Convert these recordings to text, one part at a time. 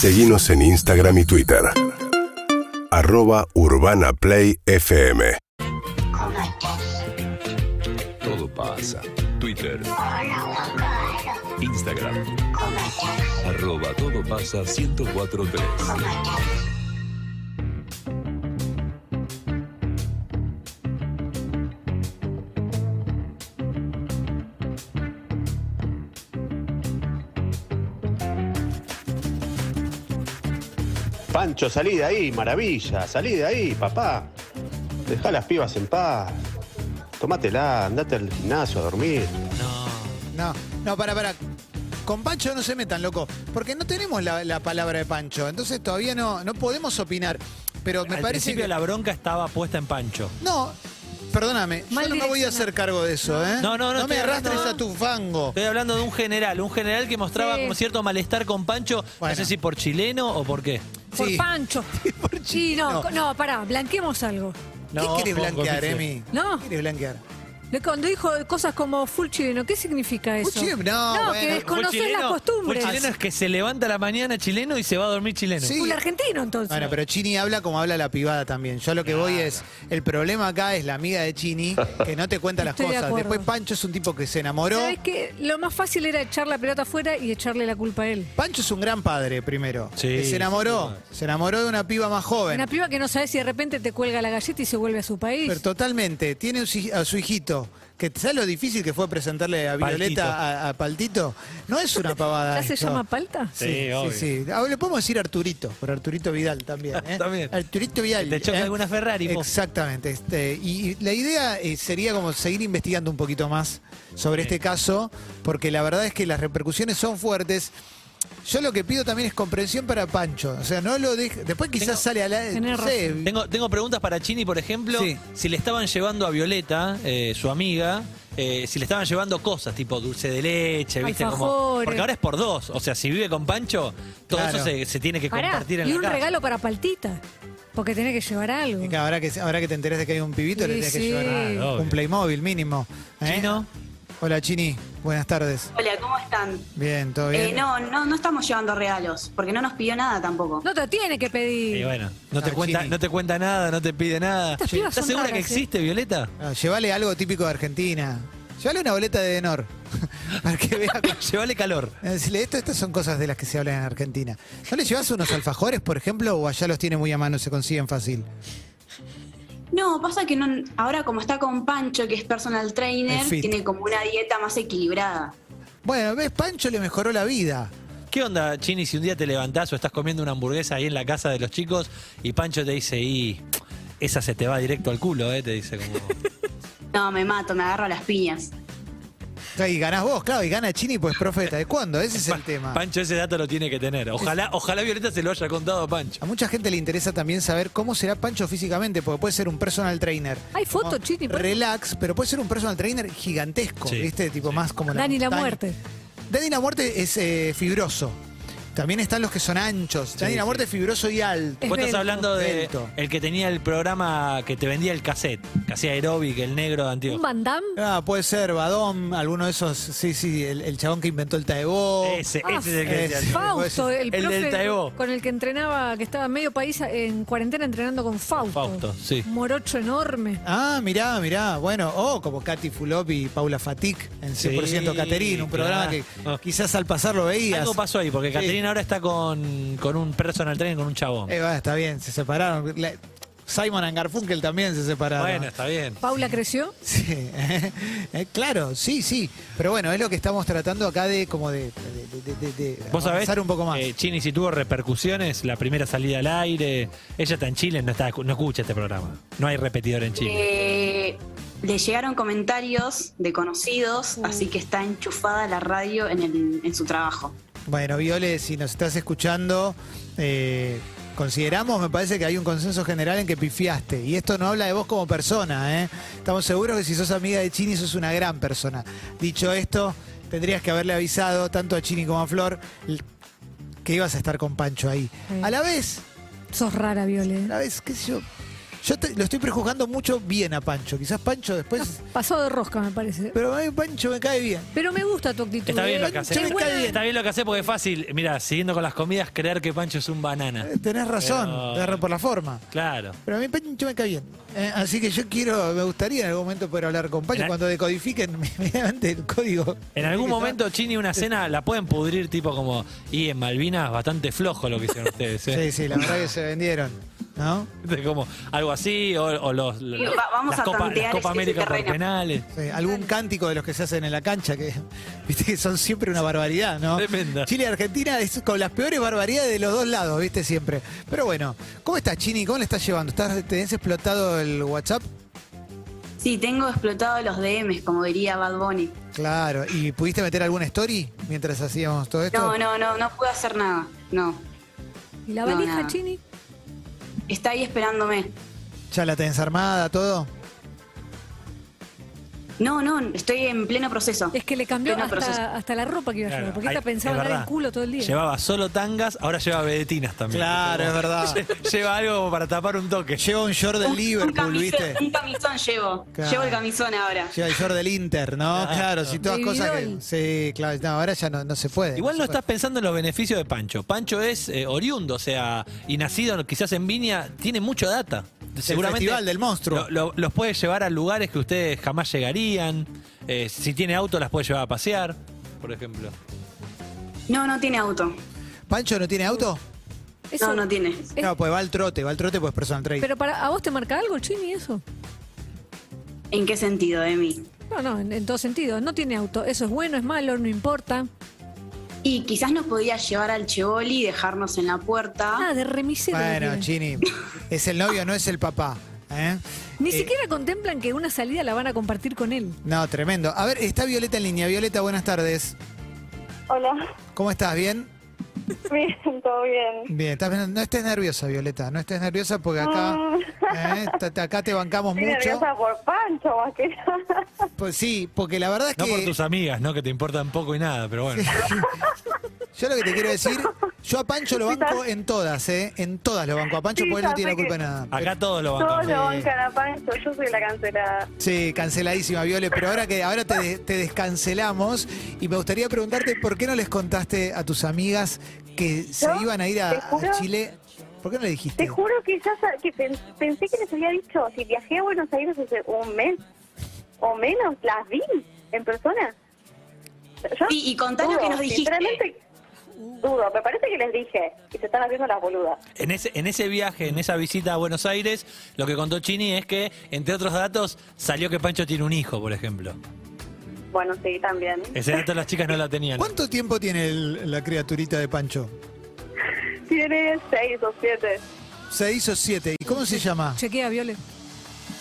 Seguimos en Instagram y Twitter. Arroba Urbana Play FM. Todo pasa. Twitter. Instagram. Arroba todo pasa 1043. Pancho, salí de ahí, maravilla, salí de ahí, papá. Deja las pibas en paz. Tómatela, andate al gimnasio a dormir. No, no, para, para. Con Pancho no se metan, loco. Porque no tenemos la, la palabra de Pancho. Entonces todavía no, no podemos opinar. Pero me Al parece principio que. la bronca estaba puesta en Pancho. No, perdóname. Mal yo no me voy a hacer cargo de eso, ¿eh? No, no, no, me estoy arrastres hablando- a tu fango. Estoy hablando de un general, un general que mostraba Sí. como cierto malestar con Pancho, Bueno. no sé si por chileno o por qué. Por Sí. Pancho. Por Sí, no, no, pará, blanqueemos algo. ¿Qué No, querés blanquear. Emi? No. ¿Qué querés blanquear? De Cuando dijo cosas como full chileno, ¿qué significa eso? Full chileno, no, no bueno. que desconoces Fue las costumbres. fue chileno es que se levanta a la mañana chileno y se va a dormir chileno. Sí. Full argentino, entonces. Bueno, pero Chini habla como habla la privada también. Yo lo que voy es, el problema acá es la amiga de Chini, que no te cuenta las Estoy de cosas. acuerdo. Después Pancho es un tipo que se enamoró. ¿Sabes qué? Lo más fácil era echar la pelota afuera y echarle la culpa a él. Pancho es un gran padre, primero. Sí, que se enamoró. Se enamoró de una piba más joven. Una piba que no sabe si de repente te cuelga la galleta y se vuelve a su país. Pero totalmente. Tiene un hij- a su hijito. Que, ¿Sabes lo difícil que fue presentarle a. Violeta a, a Paltito? No es una pavada. ¿Ya se esto. llama palta? Sí, Sí, sí, obvio. sí. Ah, Le podemos decir Arturito, por Arturito Vidal también. ¿eh? También. Arturito Vidal. Te choque ¿eh? alguna Ferrari. Exactamente. Este, y, y la idea eh, sería como seguir investigando un poquito más sobre este caso, porque la verdad es que las repercusiones son fuertes. Yo lo que pido también es comprensión para Pancho. O sea, no lo deje. Después quizás Tengo- sale a la. Tenés no sé, Tengo, tengo preguntas para Chini, por ejemplo. Sí. Si le estaban llevando a Violeta, eh, su amiga, eh, si le estaban llevando cosas tipo dulce de leche, ¿viste? Como, Alfajores. porque ahora es por dos. O sea, si vive con Pancho, todo Claro. eso se, se tiene que Pará, compartir en y la un casa. regalo para paltita. Porque tenés que llevar algo. y que ahora, que, ahora que te enterés de que hay un pibito, le Sí, tenés que sí. llevar un obvio. Playmobil mínimo. ¿eh? Chino, Hola, Chini. Buenas tardes. Hola, ¿cómo están? Bien, ¿todo bien? Eh, no, no, no estamos llevando regalos, porque no nos pidió nada tampoco. No te tiene que pedir. y bueno, no te, cuenta, Chini. no te cuenta nada, no te pide nada. Estas pibas ¿Estás son segura que raras, eh. existe, Violeta? Ah, llévale algo típico de Argentina. Llévale una boleta de Denor. para que vea. Llévale calor. Eh, Decirle, esto, estas son cosas de las que se hablan en Argentina. ¿No le llevas unos alfajores, por ejemplo, o allá los tiene muy a mano, se consiguen fácil? No, pasa que no, ahora como está con Pancho, que es personal trainer, tiene como una dieta más equilibrada. Bueno, ves, Pancho le mejoró la vida. ¿Qué onda, Chini, si un día te levantás o estás comiendo una hamburguesa ahí en la casa de los chicos y Pancho te dice, y esa se te va directo al culo, ¿eh? Te dice como... No, me mato, me agarro a las piñas. Y ganás vos, claro, y gana Chini, pues profeta. ¿De cuándo? Ese es el tema. Pancho ese dato lo tiene que tener. Ojalá, ojalá Violeta se lo haya contado a Pancho. A mucha gente le interesa también saber cómo será Pancho físicamente, porque puede ser un personal trainer. Hay foto, Como Chini. Relax, pero puede ser un personal trainer gigantesco, Sí, ¿viste? Tipo más como la Dani la montaña. muerte. Dani la muerte es eh, fibroso. También están los que son anchos. Sí. muerte es fibroso y alto. Es Vos estás hablando de Belto. el que tenía el programa que te vendía el cassette, que hacía aeróbic, el negro de Un. Van Damme. Ah, puede ser Badón, alguno de esos, sí, sí, el, el chabón que inventó el taebó. Ese, Ah, ese es el que ese. decía. Fausto, el, El del Taebo. con el que entrenaba, que estaba medio país en cuarentena entrenando con Fausto. Fausto, sí. Morocho enorme. Ah, mirá, mirá. Bueno, o como Katy Fulop y Paula Fatic en 100% Sí, Caterín, un programa que claro. quizás al pasar lo veías. Algo pasó ahí, porque Sí. Caterina ahora está con, con un personal trainer, con un chabón. Eh, va, está bien, se separaron. La- Simon and Garfunkel también se separaron. bueno, está bien. Paula creció. Sí, eh, claro, sí, sí. Pero bueno, es lo que estamos tratando acá de como de, de, de- de- de Vos sabés, avanzar un poco más. eh, Chini, si tuvo repercusiones, la primera salida al aire, ella está en Chile, no, está, no escucha este programa. No hay repetidor en Chile. Eh, le llegaron comentarios de conocidos, así que está enchufada la radio en, el- en su trabajo. Bueno, Viole, si nos estás escuchando, eh, consideramos, me parece que hay un consenso general en que pifiaste. Y esto no habla de vos como persona, ¿eh? Estamos seguros que si sos amiga de Chini, sos una gran persona. Dicho esto, tendrías que haberle avisado tanto a Chini como a Flor que ibas a estar con Pancho ahí. Sí. A la vez, Sos rara, Viole. a la vez, qué sé yo, Yo te- lo estoy prejuzgando mucho bien a Pancho. Quizás Pancho después. Pasado de rosca, me parece. Pero a mí Pancho me cae bien. Pero me gusta tu actitud. Está bien ¿eh? lo que hace. Está bien lo que hace porque es fácil, mira, siguiendo con las comidas, creer que Pancho es un banana. Eh, Tenés razón, Pero- te agarro por la forma. Claro. Pero a mí Pancho me cae bien. Eh, así que yo quiero, me gustaría en algún momento poder hablar con Pancho En a- cuando decodifiquen mediante el código. En algún momento, Chini, una cena la pueden pudrir tipo como, y en Malvinas bastante flojo lo que hicieron ustedes, ¿eh? Sí, sí, la verdad que se vendieron. ¿No? De como algo así, o, o los, los- Va- vamos las a Copa, tantear las Copa América por terreno. penales. Sí, algún cántico de los que se hacen en la cancha que viste que son siempre una barbaridad, ¿no? Tremenda. Chile y Argentina es con las peores barbaridades de los dos lados, viste siempre. Pero bueno, ¿cómo estás, Chini? ¿Cómo le estás llevando? ¿Estás, ¿Tenés explotado el WhatsApp? Sí, tengo explotado los DMs, como diría Bad Bunny. Claro. ¿Y pudiste meter alguna story mientras hacíamos todo esto? No, no, no, no puedo hacer nada. No. ¿Y la No, valija, nada. Chini? Está ahí esperándome. ¿Ya la tenés armada, todo? No, no, estoy en pleno proceso. Es que le cambió hasta, hasta la ropa que iba a Claro, llevar. Porque esta pensaba es andar en culo todo el día. Llevaba solo tangas, ahora lleva vedetinas también. Claro, es verdad. Lleva algo como para tapar un toque. Lleva un short del Un- un, Liverpool, camisón, ¿viste? un camisón llevo. Claro. Llevo el camisón ahora. Lleva el short del Inter, ¿no? Claro. Claro, sí, todas cosas que. Sí, claro, no, ahora ya no, no se puede. Igual no puede. estás pensando en los beneficios de Pancho. Pancho es eh, oriundo, o sea, y nacido quizás en Viña, tiene mucha data. Seguramente festival del monstruo. lo- lo- los puede llevar a lugares que ustedes jamás llegarían. Eh, si tiene auto, las puede llevar a pasear, por ejemplo. No, no tiene auto. ¿Pancho no tiene auto? Eso- No, no tiene. es- No, pues va al trote, va al trote, pues personal trainer. Pero para, ¿a vos te marca algo, Chini, eso? ¿En qué sentido, Emi? No, no, en, en todo sentido. No tiene auto. Eso es bueno, es malo, no importa. Y quizás nos podía llevar al Chevoli y dejarnos en la puerta. Ah, de remisero. Bueno. Chini, es el novio, no es el papá. ¿eh? Ni Eh, siquiera contemplan que una salida la van a compartir con él. No, tremendo. A ver, está Violeta en línea. Violeta, buenas tardes. Hola, ¿Cómo estás? ¿Bien? bien, todo bien. Bien, estás bien. no estés nerviosa, Violeta. No estés nerviosa porque acá, ¿eh? Ta- ta- acá te bancamos Estoy mucho. nerviosa por Pancho, más que nada. Pues sí, porque la verdad es No que por tus amigas, ¿no? Que te importan poco y nada, pero bueno. yo lo que te quiero decir, yo a Pancho lo banco en todas, ¿eh? En todas lo banco a Pancho Sí, porque él no tiene sé culpa de nada. Acá todos lo Todos bancamos. lo bancan a Pancho, yo soy la cancelada. Sí, canceladísima, Viole, pero ahora que ahora te, de- te descancelamos y me gustaría preguntarte por qué no les contaste a tus amigas que se iban a ir a, Chile. ¿Por qué no le dijiste? Te juro que ya que pen- pensé que les había dicho, si viajé a Buenos Aires hace un mes o menos, las vi en persona. Yo Sí, y contá lo dudo, que nos dijiste. Sinceramente, dudo, me parece que les dije y se están haciendo las boludas. En ese, en ese viaje, en esa visita a Buenos Aires, lo que contó Chini es que, entre otros datos, salió que Pancho tiene un hijo, por ejemplo. Bueno, sí, también. Ese dato las chicas no la tenían. ¿Cuánto tiempo tiene el- la criaturita de Pancho? Tiene seis o siete. Seis o siete. ¿Y cómo se llama? Chequea, Viole.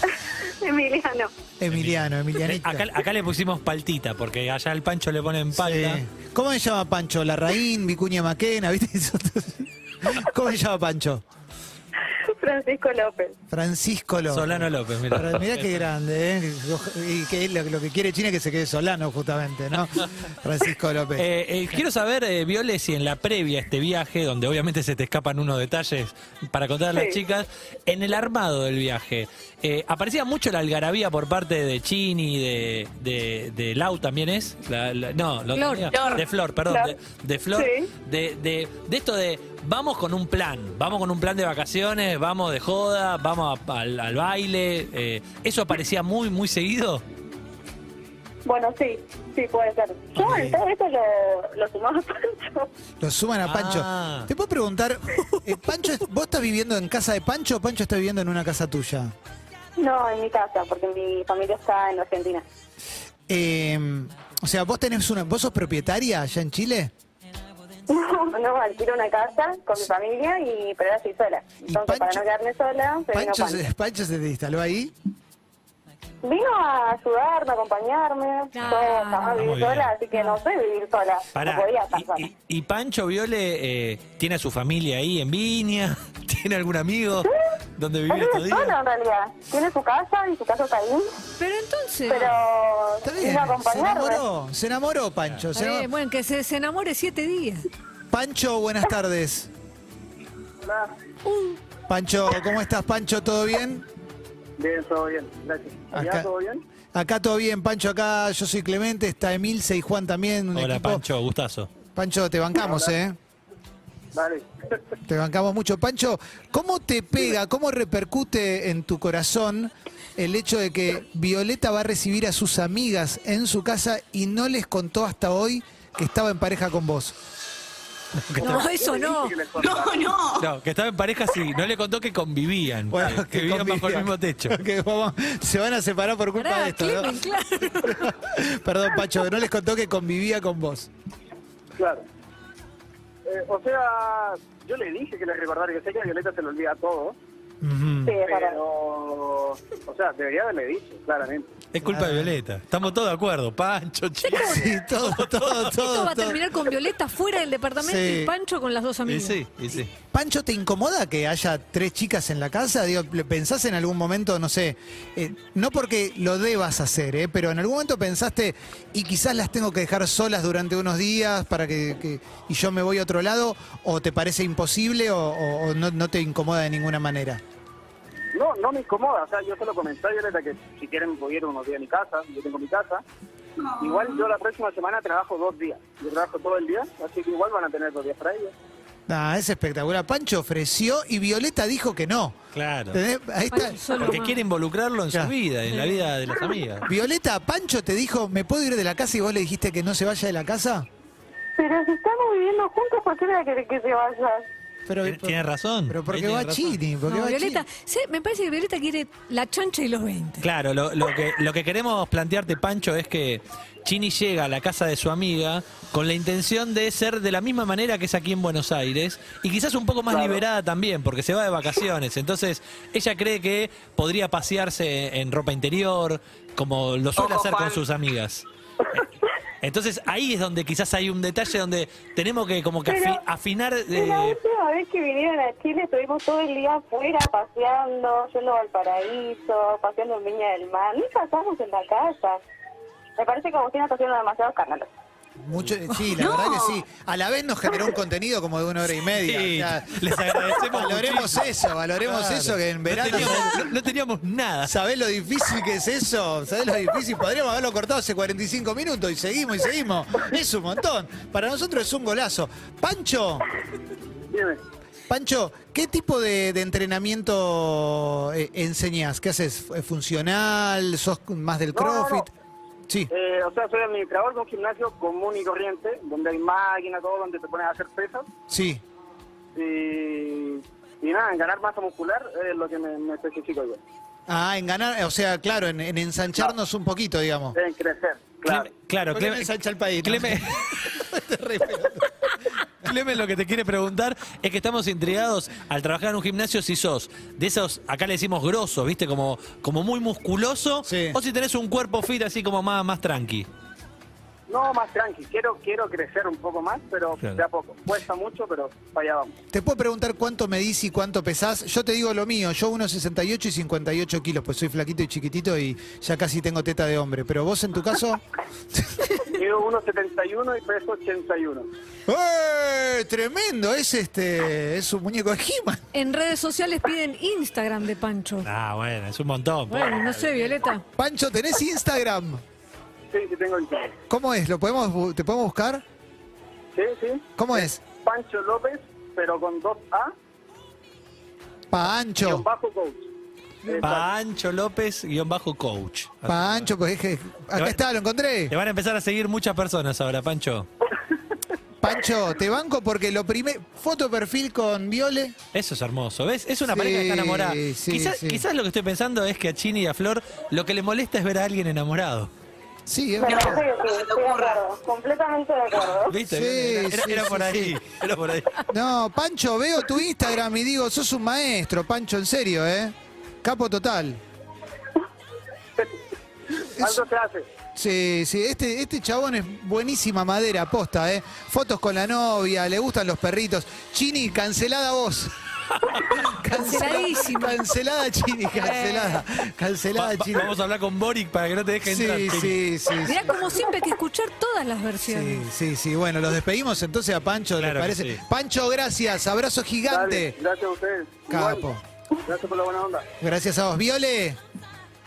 Emiliano. Emiliano, Eh, Emilianita. Acá, acá le pusimos paltita, porque allá al Pancho le ponen palta. Sí. ¿Cómo se llama Pancho? ¿Larraín, Vicuña Maquena? ¿Viste? ¿Cómo se llama Pancho? Francisco López. Francisco López. Solano López, mira. Pero Mirá qué grande, ¿eh? Y que lo, lo que quiere China es que se quede Solano, justamente, ¿no? Francisco López. Eh, eh, quiero saber, eh, Viole, si en la previa a este viaje, donde obviamente se te escapan unos detalles para contar a las Sí. chicas, en el armado del viaje, eh, aparecía mucho la algarabía por parte de Chini, de, de, de Lau también es, La- la- no, lo Flor. tenía- Flor. de Flor, perdón, Flor. de, de Flor, Sí. de, de, de esto de vamos con un plan, vamos con un plan de vacaciones, vamos de joda, vamos a- al, al baile, eh, ¿eso aparecía muy, muy seguido? Bueno, sí, sí puede ser. Yo Ok. en todo esto lo, lo sumaba a Pancho. Lo suman a Pancho. Ah. Te puedo preguntar, eh, Pancho, ¿vos estás viviendo en casa de Pancho o Pancho está viviendo en una casa tuya? No, en mi casa, porque mi familia está en Argentina. Eh, o sea, vos tenés una, vos sos propietaria allá en Chile. No, no, alquilo una casa con mi familia, y pero ahora estoy sola. ¿Y Entonces, para no quedarme sola, se vino Pancho Pancho. se, Pancho se te instaló ahí. Vino a ayudarme, a acompañarme. Yo muy viví bien. sola, así que no sé vivir sola. Pará, no podía estar y, sola. y- y Pancho Viole eh, tiene a su familia ahí en Viña? ¿Tiene algún amigo donde estos vive días? solo en realidad. Tiene su casa y su casa está ahí, Pero entonces. pero Está vino bien. a Se acompañarme. enamoró, se enamoró Pancho. se enamoró. bueno, que se, se enamore siete días. Pancho, buenas tardes. Pancho, ¿cómo estás, Pancho? ¿Todo bien? Bien, todo bien, gracias. ¿Allá Acá- todo bien? Acá todo bien, Pancho. Acá yo soy Clemente, está Emilce y Juan también. Un Hola, equipo. Pancho, gustazo. Pancho, te bancamos, ¿eh? Dale. Te bancamos mucho. Pancho, ¿cómo te pega, cómo repercute en tu corazón el hecho de que Violeta va a recibir a sus amigas en su casa y no les contó hasta hoy que estaba en pareja con vos? No, eso no. No, no. No, que estaba en pareja, sí. No le contó que convivían. Bueno, que, vivían bajo el mismo techo. Que vamos- se van a separar por culpa Pará, de esto, ¿no? Claro. Perdón, Pancho, no les contó que convivía con vos. Claro. Eh, o sea, yo le dije que le recordara que sé que a Violeta se le olvida todo, Pero... O sea, debería haberle dicho, claramente. Es culpa de Violeta. Estamos todos de acuerdo. Pancho, chico. Sí, todo, todo, Esto todo. va a todo. terminar con Violeta fuera del departamento Sí. y Pancho con las dos Y amigas. sí, y sí. Pancho, ¿te incomoda que haya tres chicas en la casa? Digo, ¿le ¿pensás en algún momento, no sé, eh, no porque lo debas hacer, eh, pero en algún momento pensaste, y quizás las tengo que dejar solas durante unos días para que, que- y yo me voy a otro lado, o te parece imposible o, o- o no, no te incomoda de ninguna manera? No, no me incomoda, o sea, yo se lo comenté a Violeta que si quieren ir unos días a mi casa, yo tengo mi casa. Igual yo la próxima semana trabajo dos días, yo trabajo todo el día, así que igual van a tener dos días para ellos. Ah, es espectacular. Pancho ofreció y Violeta dijo que no. Claro. ¿Entendés? Ahí está. Pancho solo Porque quiere involucrarlo en su vida, en la vida de las amigas. Violeta, Pancho te dijo, ¿me puedo ir de la casa y vos le dijiste que no se vaya de la casa? Pero si estamos viviendo juntos, ¿por qué me querés que se vaya? Pero, Tiene- Tiene razón. Pero porque va. Chini, porque No, va Violeta, Chini. sí, me parece que Violeta quiere la chancha y los 20. Claro, lo, lo que, lo que queremos plantearte, Pancho, es que Chini llega a la casa de su amiga con la intención de ser de la misma manera que es aquí en Buenos Aires y quizás un poco más liberada también, porque se va de vacaciones. Entonces, ella cree que podría pasearse en ropa interior, como lo suele Ojo, hacer con sus amigas. Entonces, ahí es donde quizás hay un detalle donde tenemos que como que afi- afinar... Y la última vez que vinieron a Chile estuvimos todo el día afuera paseando, yendo al paraíso, paseando en Viña del Mar. Nunca estamos en la casa. Me parece que Agustina está haciendo demasiados canales. Mucho, sí, la No. verdad que sí. A la vez nos generó un contenido como de una hora y media. Sí, O sea, les agradecemos valoremos muchísimo. eso, valoremos Claro. eso, que en No verano... teníamos, no- no teníamos nada. ¿Sabés lo difícil que es eso? ¿Sabés lo difícil? Podríamos haberlo cortado hace 45 minutos y seguimos y seguimos. Es un montón. Para nosotros es un golazo. Pancho, Dime. Pancho, ¿qué tipo de, de entrenamiento eh, enseñás? ¿Qué haces? ¿Es ¿Funcional? ¿Sos más del No, no, no. CrossFit? Sí. Eh, o sea, soy administrador de un gimnasio común y corriente, donde hay máquina, todo, donde te pones a hacer pesas. Sí. Y, y nada, en ganar masa muscular es lo que me, me especifico yo. Ah, en ganar, o sea, claro, en, en ensancharnos un poquito, digamos. En crecer, claro. Cleme- claro, ¿Por qué no Cleme- ensancha el país? no? Cleme- Te re pelota. Clemen lo que te quiere preguntar es que estamos intrigados al trabajar en un gimnasio si sos de esos, acá le decimos grosos, ¿viste? Como, como muy musculoso, Sí. o si tenés un cuerpo fit así como más, más tranqui. No, más tranqui. Quiero quiero crecer un poco más, pero Claro. de a poco. Cuesta mucho, pero para allá vamos. Te puedo preguntar cuánto medís y cuánto pesás. Yo te digo lo mío, yo 1,68 y 58 kilos, pues soy flaquito y chiquitito y ya casi tengo teta de hombre. Pero vos en tu caso... Mido 1,71 y peso 81. ¡Eh! Tremendo, es este, es un muñeco de He-Man. En redes sociales piden Instagram de Pancho. Ah, bueno, es un montón. Bueno, no sé, Violeta. Pancho, ¿tenés Instagram? Sí, sí tengo Instagram. ¿Cómo es? ¿Lo podemos, ¿Te podemos buscar? Sí, sí. ¿Cómo es? Pancho López, pero con dos A, guion Pancho. bajo coach. Exacto. Pancho López, guion bajo coach. Pancho, pues es que... Acá está, lo encontré. Te van a empezar a seguir muchas personas ahora, Pancho. Pancho, te banco porque lo primero... Foto de perfil con Viole. Eso es hermoso, ¿ves? Es una Sí, pareja que está enamorada. sí, quizás, sí. quizás lo que estoy pensando es que a Chini y a Flor lo que le molesta es ver a alguien enamorado. Sí, es Me verdad. parece que sí, estoy de acuerdo. Completamente de acuerdo. ¿Viste? Sí, era, era- sí, era sí, por ahí. sí. Era por ahí. No, Pancho, veo tu Instagram y digo, sos un maestro, Pancho, en serio, ¿eh? Capo total. Algo se hace. Sí, sí, este, este chabón es buenísima madera, posta, ¿eh? Fotos con la novia, le gustan los perritos. Chini, cancelada vos. Canceladísimo. Cancelada Chini, cancelada. Cancelada Va- va- Chini. vamos a hablar con Boric para que no te deje entrar. Sí, Chini. sí, sí. Mirá, como siempre hay que escuchar todas las Sí, versiones. sí, sí. Bueno, los despedimos entonces a Pancho, ¿les Claro que parece? sí. Pancho, gracias. Abrazo Dale, gigante. gracias a ustedes. Igual. Capo. Gracias por la buena onda. Gracias a vos. Viole.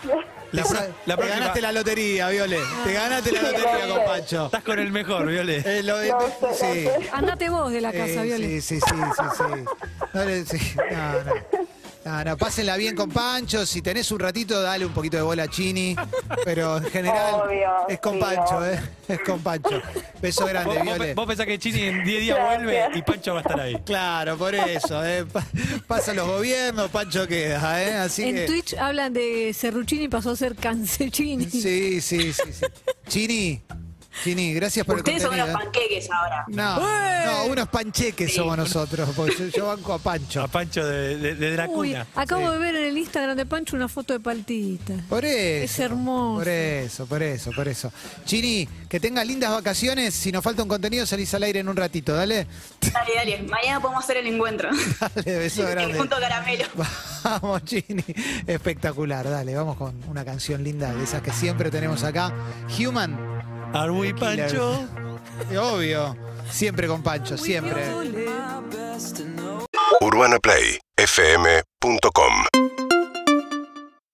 La, te, pro- sa- la te próxima- ganaste la lotería, Viole. Te ganaste la lotería con Pancho. Estás con el mejor, Viole. Eh, lo- eh, No sé, sí. no sé. Andate vos de la casa, Eh, Viole. Sí, sí, sí, sí, sí. Dale, sí. No, no. No, no, pásenla bien con Pancho. Si tenés un ratito, dale un poquito de bola a Chini. Pero en general Obvio, es con sí, Pancho. ¿eh? Es con Pancho. Beso grande, Vos, vos, Viole. vos pensás que Chini en 10 días Gracias. vuelve y Pancho va a estar ahí. Claro, por eso. ¿eh? Pa- Pasan los gobiernos, Pancho queda, ¿eh? Así En que. Twitch hablan de Serruchini pasó a ser Cancechini. Sí, sí, sí, sí. Chini, Chini, gracias por Ustedes el son contenido. unos ¿eh? panqueques ahora. No, no, unos pancheques somos nosotros, porque yo, yo banco a Pancho. A Pancho de, de, de la Uy, cuna. acabo Sí. de ver en el Instagram de Pancho una foto de paltita. Por eso. Es hermoso. Por eso, por eso, por eso. Chini, que tengas lindas vacaciones. Si nos falta un contenido, salís al aire en un ratito, dale. Dale, dale. Mañana podemos hacer el encuentro. Dale, beso grande. Junto a Caramelo. Vamos, Chini. Espectacular, dale, vamos con una canción linda de esas que siempre tenemos acá. Human. Are we. Pancho? Obvio. Siempre con Pancho, siempre. UrbanaPlayFM.com